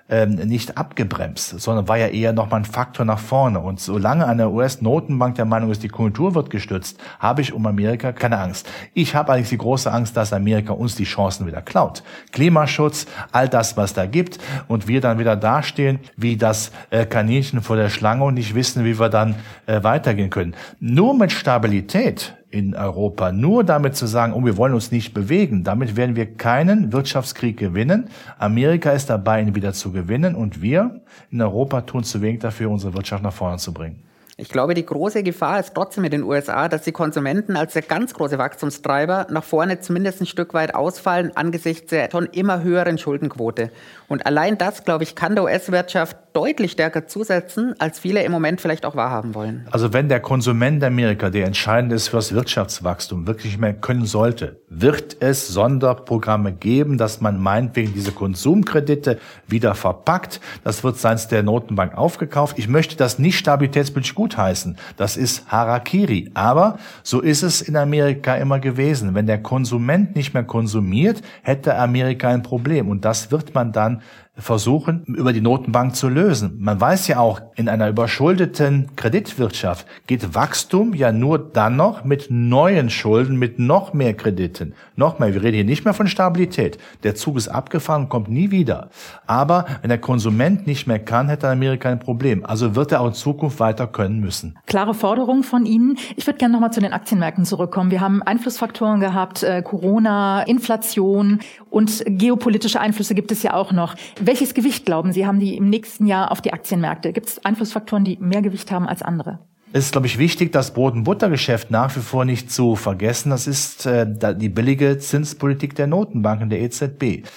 Speaker 4: ähm, nicht abgebremst, sondern war ja eher nochmal ein Faktor nach vorne. Und solange eine US-Notenbank der Meinung ist, die Konjunktur wird gestützt, habe ich um Amerika keine Angst. Ich habe eigentlich die große Angst, dass Amerika uns die Chancen wieder klaut. Klimaschutz, all das, was da gibt, und wir dann wieder dastehen wie das äh, Kaninchen vor der Schlange und nicht wissen, wie wir dann äh, weitergehen können. Nur mit Stabilität in Europa. Nur damit zu sagen, oh, wir wollen uns nicht bewegen, damit werden wir keinen Wirtschaftskrieg gewinnen. Amerika ist dabei, ihn wieder zu gewinnen und wir in Europa tun zu wenig dafür, unsere Wirtschaft nach vorne zu bringen.
Speaker 5: Ich glaube, die große Gefahr ist trotzdem in den USA, dass die Konsumenten als der ganz große Wachstumstreiber nach vorne zumindest ein Stück weit ausfallen angesichts der schon immer höheren Schuldenquote. Und allein das, glaube ich, kann der US-Wirtschaft deutlich stärker zusetzen, als viele im Moment vielleicht auch wahrhaben wollen.
Speaker 4: Also wenn der Konsument Amerika, der entscheidend ist für das Wirtschaftswachstum, wirklich mehr können sollte, wird es Sonderprogramme geben, dass man meinetwegen diese Konsumkredite wieder verpackt. Das wird seitens der Notenbank aufgekauft. Ich möchte das nicht stabilitätspolitisch gutheißen. Das ist Harakiri. Aber so ist es in Amerika immer gewesen. Wenn der Konsument nicht mehr konsumiert, hätte Amerika ein Problem. Und das wird man dann versuchen, über die Notenbank zu lösen. Man weiß ja auch, in einer überschuldeten Kreditwirtschaft geht Wachstum ja nur dann noch mit neuen Schulden, mit noch mehr Krediten. Noch mehr, wir reden hier nicht mehr von Stabilität. Der Zug ist abgefahren, kommt nie wieder. Aber wenn der Konsument nicht mehr kann, hätte Amerika ein Problem. Also wird er auch in Zukunft weiter können müssen.
Speaker 3: Klare Forderung von Ihnen. Ich würde gerne nochmal zu den Aktienmärkten zurückkommen. Wir haben Einflussfaktoren gehabt, äh, Corona, Inflation und geopolitische Einflüsse gibt es ja auch noch. Welches Gewicht, glauben Sie, haben die im nächsten Jahr auf die Aktienmärkte? Gibt es Einflussfaktoren, die mehr Gewicht haben als andere?
Speaker 4: Es ist, glaube ich, wichtig, das Brot- und Buttergeschäft nach wie vor nicht zu vergessen. Das ist äh, die billige Zinspolitik der Notenbanken, der EZB.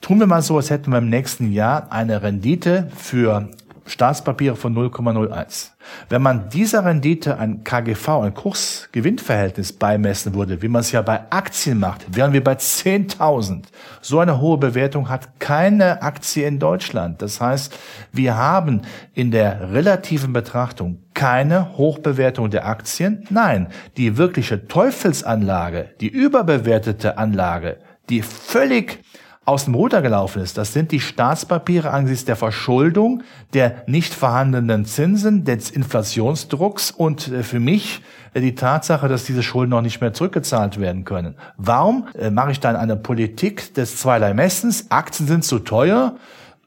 Speaker 4: Tun wir mal so, als hätten wir im nächsten Jahr eine Rendite für Staatspapiere von 0,01. Wenn man dieser Rendite ein KGV, ein Kursgewinnverhältnis beimessen würde, wie man es ja bei Aktien macht, wären wir bei 10.000. So eine hohe Bewertung hat keine Aktie in Deutschland. Das heißt, wir haben in der relativen Betrachtung keine Hochbewertung der Aktien. Nein, die wirkliche Teufelsanlage, die überbewertete Anlage, die völlig aus dem Ruder gelaufen ist. Das sind die Staatspapiere angesichts der Verschuldung, der nicht vorhandenen Zinsen, des Inflationsdrucks und äh, für mich äh, die Tatsache, dass diese Schulden noch nicht mehr zurückgezahlt werden können. Warum äh, mache ich dann eine Politik des Zweierlei Messens? Aktien sind zu teuer.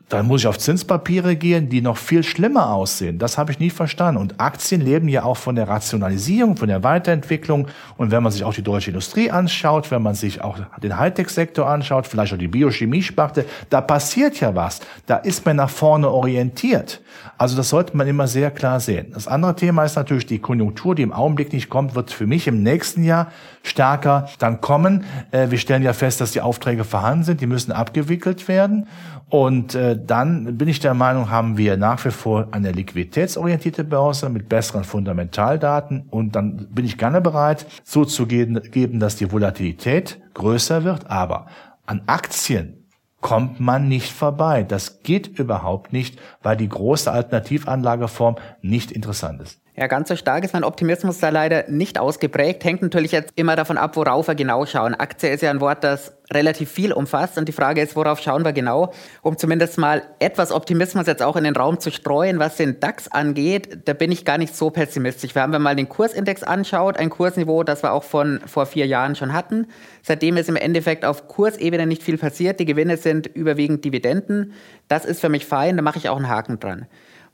Speaker 4: Dann muss ich auf Zinspapiere gehen, die noch viel schlimmer aussehen. Das habe ich nie verstanden. Und Aktien leben ja auch von der Rationalisierung, von der Weiterentwicklung. Und wenn man sich auch die deutsche Industrie anschaut, wenn man sich auch den Hightech-Sektor anschaut, vielleicht auch die Biochemie-Sparte, da passiert ja was. Da ist man nach vorne orientiert. Also das sollte man immer sehr klar sehen. Das andere Thema ist natürlich die Konjunktur, die im Augenblick nicht kommt, wird für mich im nächsten Jahr stärker dann kommen. Äh, wir stellen ja fest, dass die Aufträge vorhanden sind, die müssen abgewickelt werden. Und äh, dann bin ich der Meinung, haben wir nach wie vor eine liquiditätsorientierte Börse mit besseren Fundamentaldaten. Und dann bin ich gerne bereit, so zu geben, dass die Volatilität größer wird. Aber an Aktien kommt man nicht vorbei. Das geht überhaupt nicht, weil die große Alternativanlageform nicht interessant ist.
Speaker 5: Ja, ganz so stark ist mein Optimismus da leider nicht ausgeprägt. Hängt natürlich jetzt immer davon ab, worauf wir genau schauen. Aktie ist ja ein Wort, das relativ viel umfasst. Und die Frage ist, worauf schauen wir genau, um zumindest mal etwas Optimismus jetzt auch in den Raum zu streuen. Was den DAX angeht, da bin ich gar nicht so pessimistisch. Wir haben mal den Kursindex anschaut, ein Kursniveau, das wir auch von vor vier Jahren schon hatten. Seitdem ist im Endeffekt auf Kursebene nicht viel passiert. Die Gewinne sind überwiegend Dividenden. Das ist für mich fein, da mache ich auch einen Haken dran.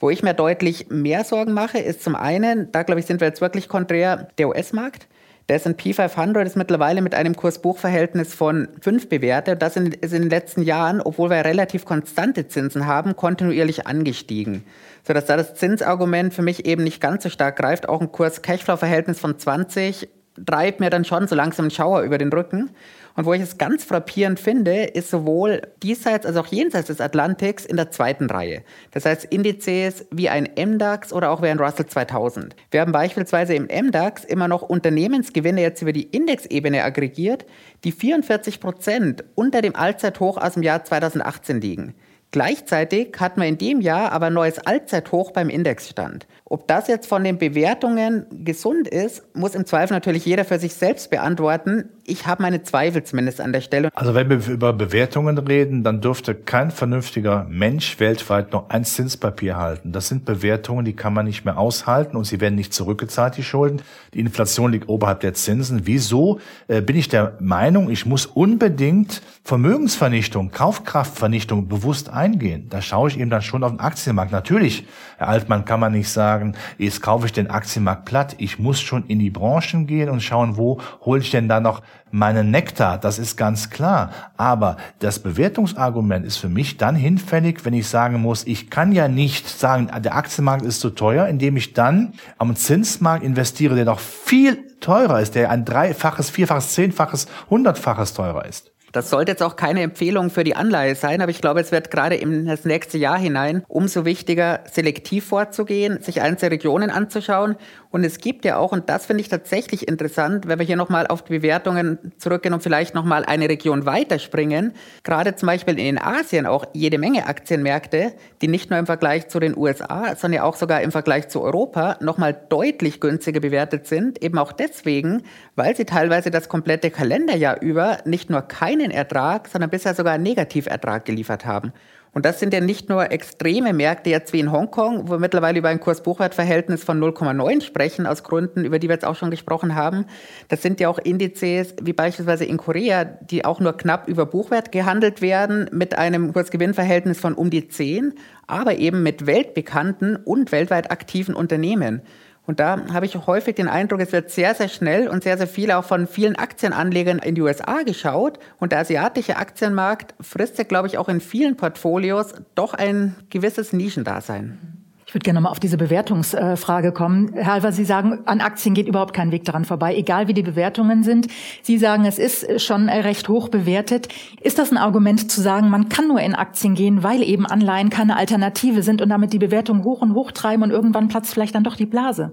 Speaker 5: Wo ich mir deutlich mehr Sorgen mache, ist zum einen, da glaube ich, sind wir jetzt wirklich konträr, der US-Markt. Der S&P 500 ist mittlerweile mit einem Kurs-Buch-Verhältnis von 5 bewertet. Das ist in den letzten Jahren, obwohl wir relativ konstante Zinsen haben, kontinuierlich angestiegen. Sodass da das Zinsargument für mich eben nicht ganz so stark greift. Auch ein Kurs-Cashflow-Verhältnis von 20 treibt mir dann schon so langsam einen Schauer über den Rücken. Und wo ich es ganz frappierend finde, ist sowohl diesseits als auch jenseits des Atlantiks in der zweiten Reihe. Das heißt Indizes wie ein MDAX oder auch wie ein Russell 2000. Wir haben beispielsweise im MDAX immer noch Unternehmensgewinne jetzt über die Indexebene aggregiert, die 44 Prozent unter dem Allzeithoch aus dem Jahr 2018 liegen. Gleichzeitig hatten wir in dem Jahr aber ein neues Allzeithoch beim Indexstand. Ob das jetzt von den Bewertungen gesund ist, muss im Zweifel natürlich jeder für sich selbst beantworten. Ich habe meine Zweifel zumindest an der Stelle.
Speaker 4: Also wenn wir über Bewertungen reden, dann dürfte kein vernünftiger Mensch weltweit noch ein Zinspapier halten. Das sind Bewertungen, die kann man nicht mehr aushalten und sie werden nicht zurückgezahlt, die Schulden. Die Inflation liegt oberhalb der Zinsen. Wieso äh, bin ich der Meinung, ich muss unbedingt Vermögensvernichtung, Kaufkraftvernichtung bewusst eingehen? Da schaue ich eben dann schon auf den Aktienmarkt. Natürlich, Herr Altmann, kann man nicht sagen, sagen, jetzt kaufe ich den Aktienmarkt platt. Ich muss schon in die Branchen gehen und schauen, wo hole ich denn da noch meinen Nektar. Das ist ganz klar. Aber das Bewertungsargument ist für mich dann hinfällig, wenn ich sagen muss, ich kann ja nicht sagen, der Aktienmarkt ist zu teuer, indem ich dann am Zinsmarkt investiere, der noch viel teurer ist, der ein dreifaches, vierfaches, zehnfaches, hundertfaches teurer ist.
Speaker 5: Das sollte jetzt auch keine Empfehlung für die Anleihe sein, aber ich glaube, es wird gerade in das nächste Jahr hinein umso wichtiger, selektiv vorzugehen, sich einzelne Regionen anzuschauen. Und es gibt ja auch, und das finde ich tatsächlich interessant, wenn wir hier nochmal auf die Bewertungen zurückgehen und vielleicht nochmal eine Region weiterspringen, gerade zum Beispiel in Asien auch jede Menge Aktienmärkte, die nicht nur im Vergleich zu den USA, sondern ja auch sogar im Vergleich zu Europa nochmal deutlich günstiger bewertet sind, eben auch deswegen, weil sie teilweise das komplette Kalenderjahr über nicht nur keine keinen Ertrag, sondern bisher sogar einen Negativertrag geliefert haben. Und das sind ja nicht nur extreme Märkte jetzt wie in Hongkong, wo wir mittlerweile über ein Kurs-Buchwert-Verhältnis von 0,9 sprechen, aus Gründen, über die wir jetzt auch schon gesprochen haben. Das sind ja auch Indizes wie beispielsweise in Korea, die auch nur knapp über Buchwert gehandelt werden, mit einem Kurs-Gewinn-Verhältnis von um die 10, aber eben mit weltbekannten und weltweit aktiven Unternehmen. Und da habe ich häufig den Eindruck, es wird sehr, sehr schnell und sehr, sehr viel auch von vielen Aktienanlegern in die USA geschaut. Und der asiatische Aktienmarkt frisst ja, glaube ich, auch in vielen Portfolios doch ein gewisses Nischendasein.
Speaker 3: Ich würde gerne nochmal auf diese Bewertungsfrage kommen. Herr Halver, Sie sagen, an Aktien geht überhaupt kein Weg daran vorbei, egal wie die Bewertungen sind. Sie sagen, es ist schon recht hoch bewertet. Ist das ein Argument zu sagen, man kann nur in Aktien gehen, weil eben Anleihen keine Alternative sind und damit die Bewertung hoch und hoch treiben und irgendwann platzt vielleicht dann doch die Blase?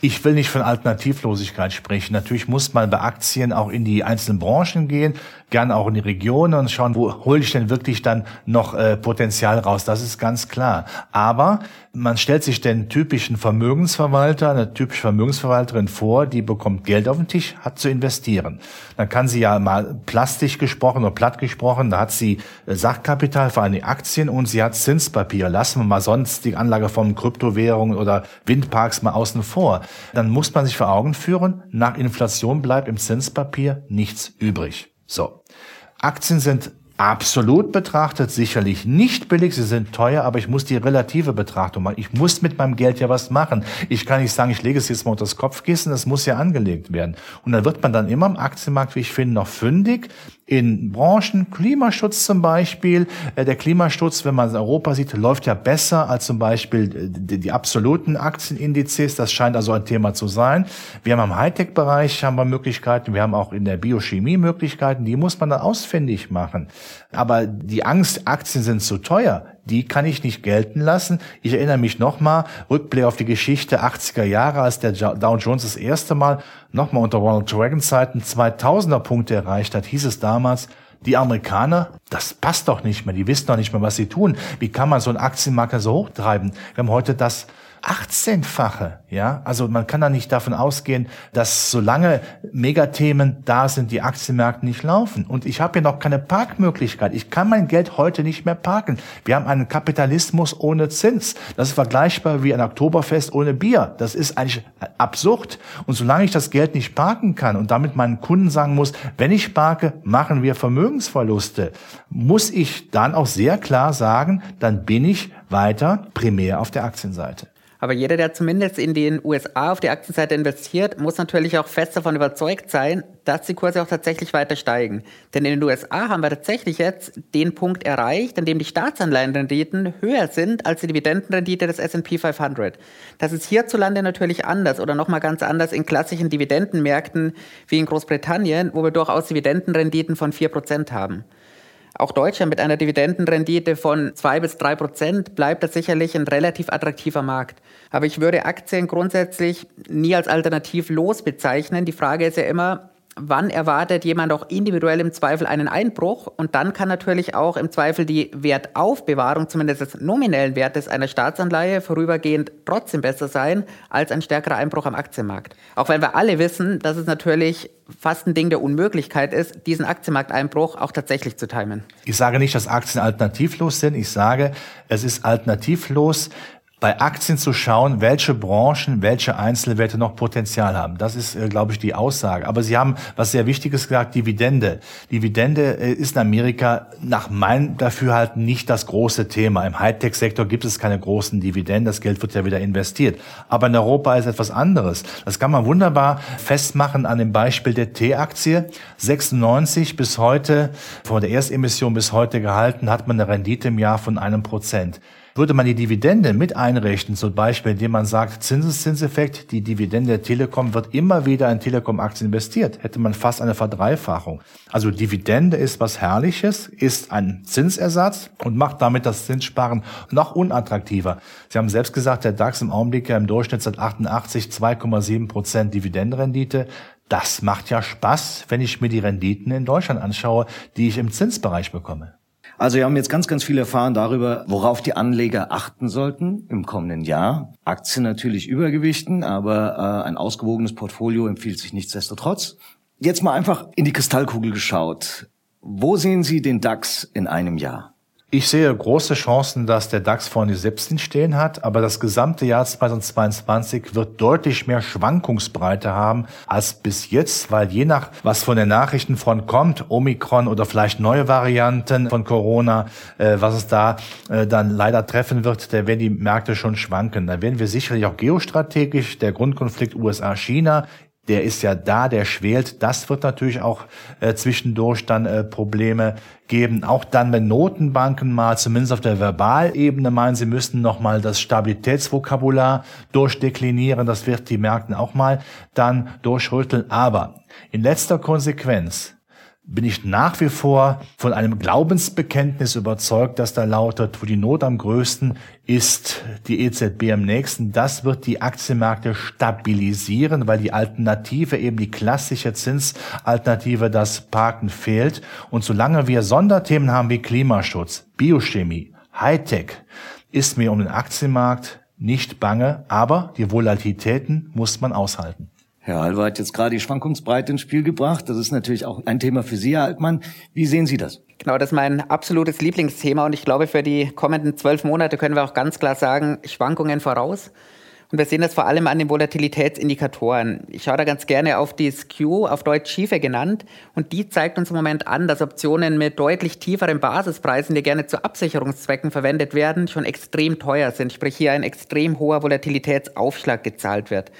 Speaker 4: Ich will nicht von Alternativlosigkeit sprechen. Natürlich muss man bei Aktien auch in die einzelnen Branchen gehen, gern auch in die Regionen und schauen, wo hole ich denn wirklich dann noch äh, Potenzial raus. Das ist ganz klar. Aber man stellt sich den typischen Vermögensverwalter, eine typische Vermögensverwalterin vor, die bekommt Geld auf den Tisch, hat zu investieren. Dann kann sie ja mal plastisch gesprochen oder platt gesprochen, da hat sie äh, Sachkapital, vor allem die Aktien und sie hat Zinspapier. Lassen wir mal sonst die Anlageformen Kryptowährungen oder Windparks mal außen vor. Dann muss man sich vor Augen führen, nach Inflation bleibt im Zinspapier nichts übrig. So. Aktien sind absolut betrachtet sicherlich nicht billig, sie sind teuer, aber ich muss die relative Betrachtung machen. Ich muss mit meinem Geld ja was machen. Ich kann nicht sagen, ich lege es jetzt mal unter das Kopfkissen, das muss ja angelegt werden. Und dann wird man dann immer im Aktienmarkt, wie ich finde, noch fündig in Branchen, Klimaschutz zum Beispiel. Äh, der Klimaschutz, wenn man Europa sieht, läuft ja besser als zum Beispiel äh, die, die absoluten Aktienindizes. Das scheint also ein Thema zu sein. Wir haben im Hightech-Bereich haben wir Möglichkeiten, wir haben auch in der Biochemie Möglichkeiten, die muss man dann ausfindig machen. Aber die Angst, Aktien sind zu teuer, die kann ich nicht gelten lassen. Ich erinnere mich nochmal, Rückblick auf die Geschichte 80er Jahre, als der Dow Jones das erste Mal nochmal unter Ronald Reagan Zeiten 2000er Punkte erreicht hat, hieß es damals, die Amerikaner, das passt doch nicht mehr, die wissen doch nicht mehr, was sie tun. Wie kann man so einen Aktienmarkt so hochtreiben? Wir haben heute das 18-fache, ja. Also man kann da nicht davon ausgehen, dass solange Megathemen da sind, die Aktienmärkte nicht laufen. Und ich habe ja noch keine Parkmöglichkeit. Ich kann mein Geld heute nicht mehr parken. Wir haben einen Kapitalismus ohne Zins. Das ist vergleichbar wie ein Oktoberfest ohne Bier. Das ist eigentlich absurd. Und solange ich das Geld nicht parken kann und damit meinen Kunden sagen muss, wenn ich parke, machen wir Vermögensverluste, muss ich dann auch sehr klar sagen, dann bin ich weiter primär auf der Aktienseite.
Speaker 5: Aber jeder, der zumindest in den USA auf die Aktienseite investiert, muss natürlich auch fest davon überzeugt sein, dass die Kurse auch tatsächlich weiter steigen. Denn in den USA haben wir tatsächlich jetzt den Punkt erreicht, an dem die Staatsanleihenrenditen höher sind als die Dividendenrendite des S&P 500. Das ist hierzulande natürlich anders oder nochmal ganz anders in klassischen Dividendenmärkten wie in Großbritannien, wo wir durchaus Dividendenrenditen von 4% haben. Auch Deutschland mit einer Dividendenrendite von zwei bis drei Prozent bleibt das sicherlich ein relativ attraktiver Markt. Aber ich würde Aktien grundsätzlich nie als alternativlos bezeichnen. Die Frage ist ja immer, wann erwartet jemand auch individuell im Zweifel einen Einbruch und dann kann natürlich auch im Zweifel die Wertaufbewahrung, zumindest des nominellen Wertes einer Staatsanleihe, vorübergehend trotzdem besser sein als ein stärkerer Einbruch am Aktienmarkt. Auch wenn wir alle wissen, dass es natürlich fast ein Ding der Unmöglichkeit ist, diesen Aktienmarkteinbruch auch tatsächlich zu timen.
Speaker 4: Ich sage nicht, dass Aktien alternativlos sind. Ich sage, es ist alternativlos, bei Aktien zu schauen, welche Branchen, welche Einzelwerte noch Potenzial haben. Das ist, äh, glaube ich, die Aussage. Aber Sie haben was sehr Wichtiges gesagt, Dividende. Dividende äh, ist in Amerika nach meinem Dafürhalten nicht das große Thema. Im Hightech-Sektor gibt es keine großen Dividenden. Das Geld wird ja wieder investiert. Aber in Europa ist etwas anderes. Das kann man wunderbar festmachen an dem Beispiel der T-Aktie. 96 bis heute, vor der Erstemission bis heute gehalten, hat man eine Rendite im Jahr von einem Prozent. Würde man die Dividende mit einrechnen, zum Beispiel indem man sagt, Zinseszinseffekt, die Dividende der Telekom wird immer wieder in Telekom-Aktien investiert, hätte man fast eine Verdreifachung. Also Dividende ist was Herrliches, ist ein Zinsersatz und macht damit das Zinssparen noch unattraktiver. Sie haben selbst gesagt, der DAX im Augenblick ja im Durchschnitt seit 88 2,7 Prozent Dividendenrendite. Das macht ja Spaß, wenn ich mir die Renditen in Deutschland anschaue, die ich im Zinsbereich bekomme.
Speaker 2: Also wir haben jetzt ganz, ganz viel erfahren darüber, worauf die Anleger achten sollten im kommenden Jahr. Aktien natürlich übergewichten, aber äh, ein ausgewogenes Portfolio empfiehlt sich nichtsdestotrotz. Jetzt mal einfach in die Kristallkugel geschaut. Wo sehen Sie den DAX in einem Jahr?
Speaker 4: Ich sehe große Chancen, dass der DAX vorne 17 stehen hat, aber das gesamte Jahr 2022 wird deutlich mehr Schwankungsbreite haben als bis jetzt, weil je nach, was von den Nachrichtenfront kommt, Omikron oder vielleicht neue Varianten von Corona, äh, was es da äh, dann leider treffen wird, da werden die Märkte schon schwanken. Da werden wir sicherlich auch geostrategisch, der Grundkonflikt USA-China der ist ja da, der schwelt. Das wird natürlich auch äh, zwischendurch dann äh, Probleme geben. Auch dann, wenn Notenbanken mal zumindest auf der Verbalebene meinen, sie müssten nochmal das Stabilitätsvokabular durchdeklinieren, das wird die Märkten auch mal dann durchrütteln. Aber in letzter Konsequenz bin ich nach wie vor von einem Glaubensbekenntnis überzeugt, dass da lautet, wo die Not am größten ist die EZB am nächsten. Das wird die Aktienmärkte stabilisieren, weil die Alternative, eben die klassische Zinsalternative, das Parken fehlt. Und solange wir Sonderthemen haben wie Klimaschutz, Biochemie, Hightech, ist mir um den Aktienmarkt nicht bange, aber die Volatilitäten muss man aushalten.
Speaker 2: Herr Halver hat jetzt gerade die Schwankungsbreite ins Spiel gebracht. Das ist natürlich auch ein Thema für Sie, Herr Altmann. Wie sehen Sie das?
Speaker 5: Genau, das ist mein absolutes Lieblingsthema und ich glaube, für die kommenden zwölf Monate können wir auch ganz klar sagen, Schwankungen voraus. Und wir sehen das vor allem an den Volatilitätsindikatoren. Ich schaue da ganz gerne auf die SKU, auf Deutsch Schiefe genannt. Und die zeigt uns im Moment an, dass Optionen mit deutlich tieferen Basispreisen, die gerne zu Absicherungszwecken verwendet werden, schon extrem teuer sind. Sprich, hier ein extrem hoher Volatilitätsaufschlag gezahlt wird.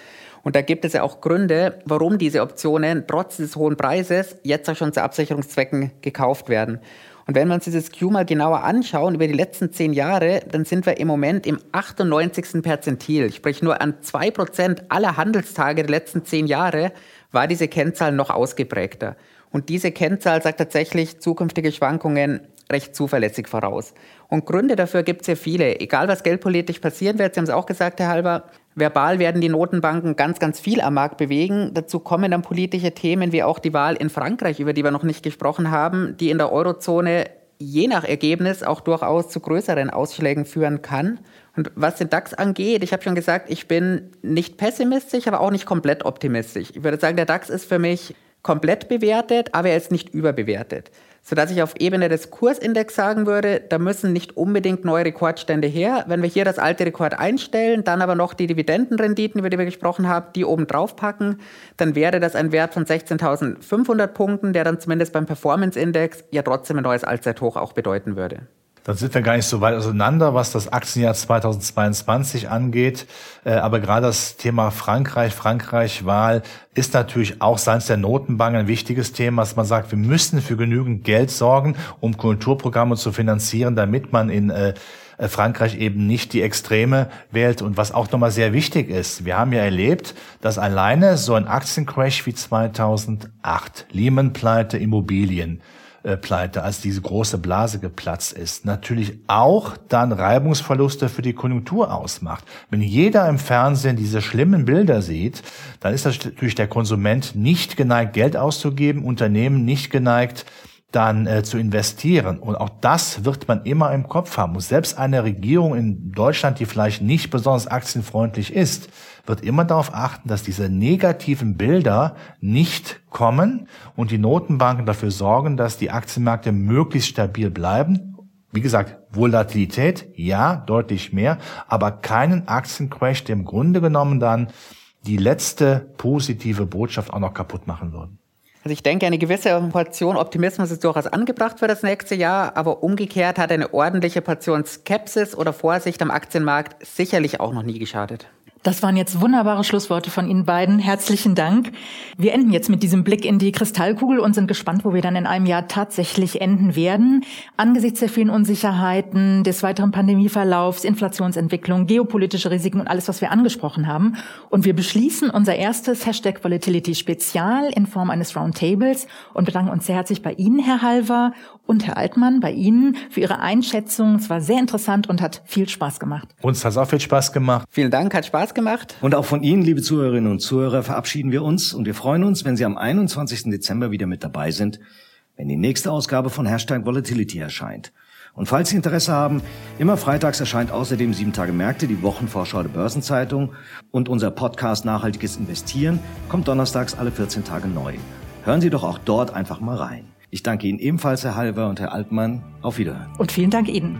Speaker 5: Und da gibt es ja auch Gründe, warum diese Optionen trotz des hohen Preises jetzt auch schon zu Absicherungszwecken gekauft werden. Und wenn wir uns dieses Q mal genauer anschauen über die letzten zehn Jahre, dann sind wir im Moment im 98. Perzentil. Sprich, nur an zwei Prozent aller Handelstage der letzten zehn Jahre war diese Kennzahl noch ausgeprägter. Und diese Kennzahl sagt tatsächlich zukünftige Schwankungen recht zuverlässig voraus. Und Gründe dafür gibt es ja viele. Egal, was geldpolitisch passieren wird, Sie haben es auch gesagt, Herr Halber, verbal werden die Notenbanken ganz, ganz viel am Markt bewegen. Dazu kommen dann politische Themen wie auch die Wahl in Frankreich, über die wir noch nicht gesprochen haben, die in der Eurozone je nach Ergebnis auch durchaus zu größeren Ausschlägen führen kann. Und was den DAX angeht, ich habe schon gesagt, ich bin nicht pessimistisch, aber auch nicht komplett optimistisch. Ich würde sagen, der DAX ist für mich komplett bewertet, aber er ist nicht überbewertet sodass ich auf Ebene des Kursindex sagen würde, da müssen nicht unbedingt neue Rekordstände her. Wenn wir hier das alte Rekord einstellen, dann aber noch die Dividendenrenditen, über die wir gesprochen haben, die oben drauf packen, dann wäre das ein Wert von 16.500 Punkten, der dann zumindest beim Performance Index ja trotzdem ein neues Allzeithoch auch bedeuten würde.
Speaker 4: Dann sind wir gar nicht so weit auseinander, was das Aktienjahr 2022 angeht. Äh, aber gerade das Thema Frankreich, Frankreich-Wahl ist natürlich auch seitens der Notenbank ein wichtiges Thema, dass man sagt, wir müssen für genügend Geld sorgen, um Kulturprogramme zu finanzieren, damit man in äh, Frankreich eben nicht die Extreme wählt. Und was auch nochmal sehr wichtig ist, wir haben ja erlebt, dass alleine so ein Aktiencrash wie 2008, Lehman-Pleite, Immobilien, äh, Pleite, als diese große Blase geplatzt ist, natürlich auch dann Reibungsverluste für die Konjunktur ausmacht. Wenn jeder im Fernsehen diese schlimmen Bilder sieht, dann ist natürlich der Konsument nicht geneigt, Geld auszugeben, Unternehmen nicht geneigt, dann äh, zu investieren. Und auch das wird man immer im Kopf haben. Und selbst eine Regierung in Deutschland, die vielleicht nicht besonders aktienfreundlich ist, wird immer darauf achten, dass diese negativen Bilder nicht kommen und die Notenbanken dafür sorgen, dass die Aktienmärkte möglichst stabil bleiben. Wie gesagt, Volatilität, ja, deutlich mehr, aber keinen Aktiencrash, der im Grunde genommen dann die letzte positive Botschaft auch noch kaputt machen würden.
Speaker 5: Also ich denke, eine gewisse Portion Optimismus ist durchaus angebracht für das nächste Jahr, aber umgekehrt hat eine ordentliche Portion Skepsis oder Vorsicht am Aktienmarkt sicherlich auch noch nie geschadet.
Speaker 3: Das waren jetzt wunderbare Schlussworte von Ihnen beiden. Herzlichen Dank. Wir enden jetzt mit diesem Blick in die Kristallkugel und sind gespannt, wo wir dann in einem Jahr tatsächlich enden werden. Angesichts der vielen Unsicherheiten, des weiteren Pandemieverlaufs, Inflationsentwicklung, geopolitische Risiken und alles, was wir angesprochen haben. Und wir beschließen unser erstes Hashtag Volatility Spezial in Form eines Roundtables und bedanken uns sehr herzlich bei Ihnen, Herr Halver und Herr Altmann, bei Ihnen für Ihre Einschätzung. Es war sehr interessant und hat viel Spaß gemacht.
Speaker 4: Uns hat es auch viel Spaß gemacht.
Speaker 5: Vielen Dank, hat Spaß gemacht.
Speaker 2: Und auch von Ihnen, liebe Zuhörerinnen und Zuhörer, verabschieden wir uns und wir freuen uns, wenn Sie am 21. Dezember wieder mit dabei sind, wenn die nächste Ausgabe von Hashtag Volatility erscheint. Und falls Sie Interesse haben, immer freitags erscheint außerdem sieben Tage Märkte, die Wochenvorschau der Börsenzeitung und unser Podcast Nachhaltiges Investieren kommt donnerstags alle 14 Tage neu. Hören Sie doch auch dort einfach mal rein. Ich danke Ihnen ebenfalls, Herr Halver und Herr Altmann. Auf Wiederhören.
Speaker 3: Und vielen Dank Ihnen.